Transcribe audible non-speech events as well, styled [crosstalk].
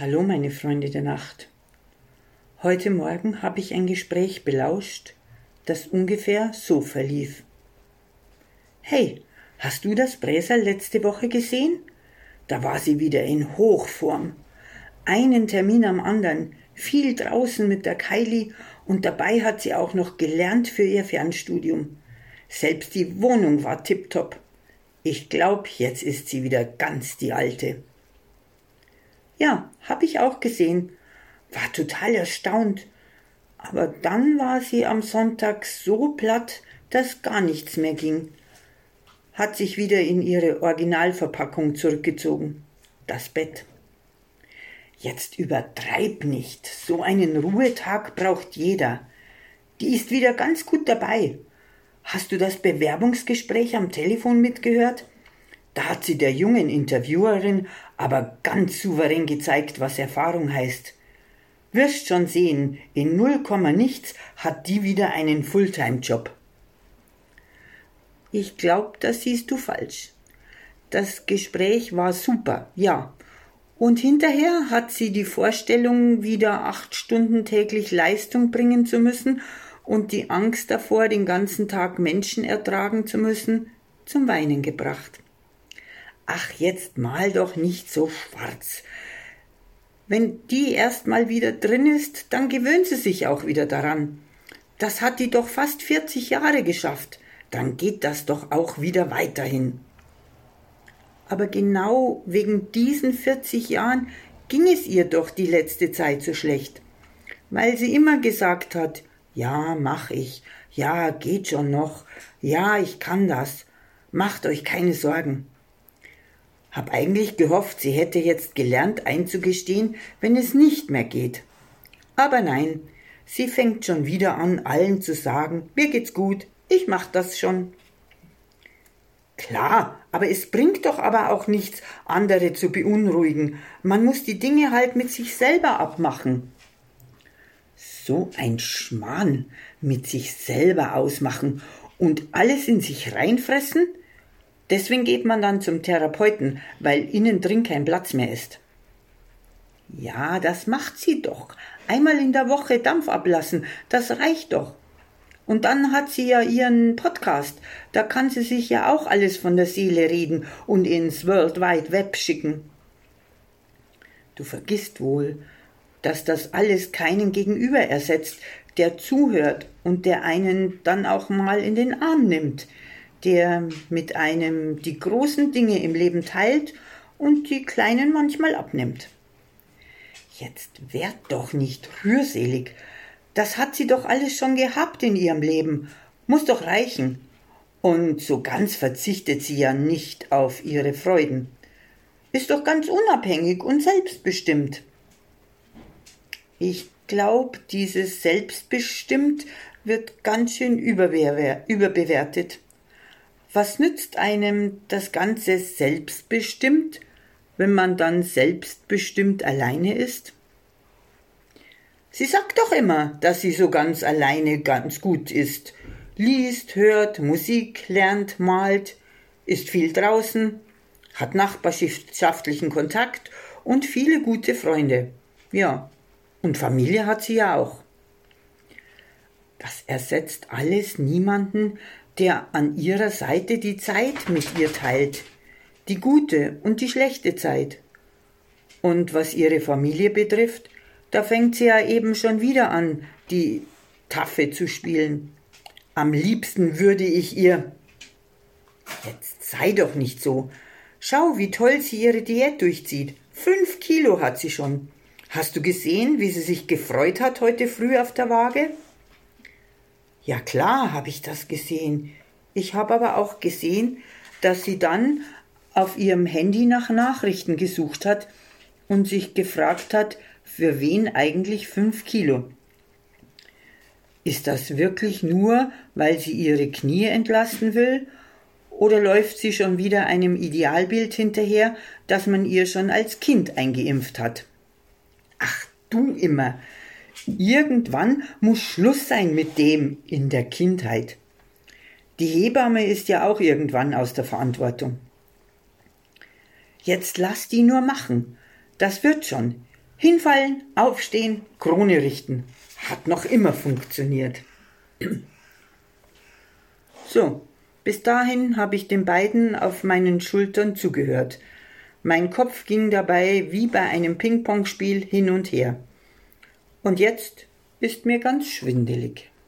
Hallo, meine Freunde der Nacht. Heute Morgen habe ich ein Gespräch belauscht, das ungefähr so verlief. Hey, hast du das Bräsal letzte Woche gesehen? Da war sie wieder in Hochform. Einen Termin am anderen, viel draußen mit der Kylie und dabei hat sie auch noch gelernt für ihr Fernstudium. Selbst die Wohnung war tipptopp. Ich glaub, jetzt ist sie wieder ganz die Alte. Ja, hab ich auch gesehen. War total erstaunt. Aber dann war sie am Sonntag so platt, dass gar nichts mehr ging. Hat sich wieder in ihre Originalverpackung zurückgezogen. Das Bett. Jetzt übertreib nicht. So einen Ruhetag braucht jeder. Die ist wieder ganz gut dabei. Hast du das Bewerbungsgespräch am Telefon mitgehört? Da hat sie der jungen Interviewerin aber ganz souverän gezeigt, was Erfahrung heißt. Wirst schon sehen, in null Komma nichts hat die wieder einen Fulltime-Job. Ich glaub, das siehst du falsch. Das Gespräch war super, ja. Und hinterher hat sie die Vorstellung, wieder acht Stunden täglich Leistung bringen zu müssen und die Angst davor, den ganzen Tag Menschen ertragen zu müssen, zum Weinen gebracht. Ach, jetzt mal doch nicht so schwarz. Wenn die erst mal wieder drin ist, dann gewöhnt sie sich auch wieder daran. Das hat die doch fast 40 Jahre geschafft. Dann geht das doch auch wieder weiterhin. Aber genau wegen diesen 40 Jahren ging es ihr doch die letzte Zeit so schlecht. Weil sie immer gesagt hat, ja, mach ich, ja, geht schon noch, ja, ich kann das, macht euch keine Sorgen. Hab eigentlich gehofft, sie hätte jetzt gelernt einzugestehen, wenn es nicht mehr geht. Aber nein, sie fängt schon wieder an, allen zu sagen, mir geht's gut, ich mach das schon. Klar, aber es bringt doch aber auch nichts, andere zu beunruhigen. Man muss die Dinge halt mit sich selber abmachen. So ein Schmarrn mit sich selber ausmachen und alles in sich reinfressen? Deswegen geht man dann zum Therapeuten, weil innen drin kein Platz mehr ist. Ja, das macht sie doch. Einmal in der Woche Dampf ablassen, das reicht doch. Und dann hat sie ja ihren Podcast. Da kann sie sich ja auch alles von der Seele reden und ins World Wide Web schicken. Du vergisst wohl, dass das alles keinen Gegenüber ersetzt, der zuhört und der einen dann auch mal in den Arm nimmt, der mit einem die großen Dinge im Leben teilt und die kleinen manchmal abnimmt. Jetzt werd doch nicht rührselig. Das hat sie doch alles schon gehabt in ihrem Leben. Muss doch reichen. Und so ganz verzichtet sie ja nicht auf ihre Freuden. Ist doch ganz unabhängig und selbstbestimmt. Ich glaub, dieses selbstbestimmt wird ganz schön überbewertet. Was nützt einem das Ganze selbstbestimmt, wenn man dann selbstbestimmt alleine ist? Sie sagt doch immer, dass sie so ganz alleine ganz gut ist. Liest, hört, Musik, lernt, malt, ist viel draußen, hat nachbarschaftlichen Kontakt und viele gute Freunde. Ja, und Familie hat sie ja auch. Das ersetzt alles niemanden, der an ihrer Seite die Zeit mit ihr teilt, die gute und die schlechte Zeit. Und was ihre Familie betrifft, da fängt sie ja eben schon wieder an, die Taffe zu spielen. Am liebsten würde ich ihr. Jetzt sei doch nicht so. Schau, wie toll sie ihre Diät durchzieht. Fünf Kilo hat sie schon. Hast du gesehen, wie sie sich gefreut hat heute früh auf der Waage? Ja klar, habe ich das gesehen. Ich habe aber auch gesehen, dass sie dann auf ihrem Handy nach Nachrichten gesucht hat und sich gefragt hat, für wen eigentlich fünf Kilo. Ist das wirklich nur, weil sie ihre Knie entlasten will? Oder läuft sie schon wieder einem Idealbild hinterher, das man ihr schon als Kind eingeimpft hat? Ach, du immer. Irgendwann muss Schluss sein mit dem in der Kindheit. Die Hebamme ist ja auch irgendwann aus der Verantwortung. Jetzt lass die nur machen. Das wird schon. Hinfallen, aufstehen, Krone richten. Hat noch immer funktioniert. [clears throat] So, bis dahin habe ich den beiden auf meinen Schultern zugehört. Mein Kopf ging dabei wie bei einem Ping-Pong-Spiel hin und her. Und jetzt ist mir ganz schwindelig.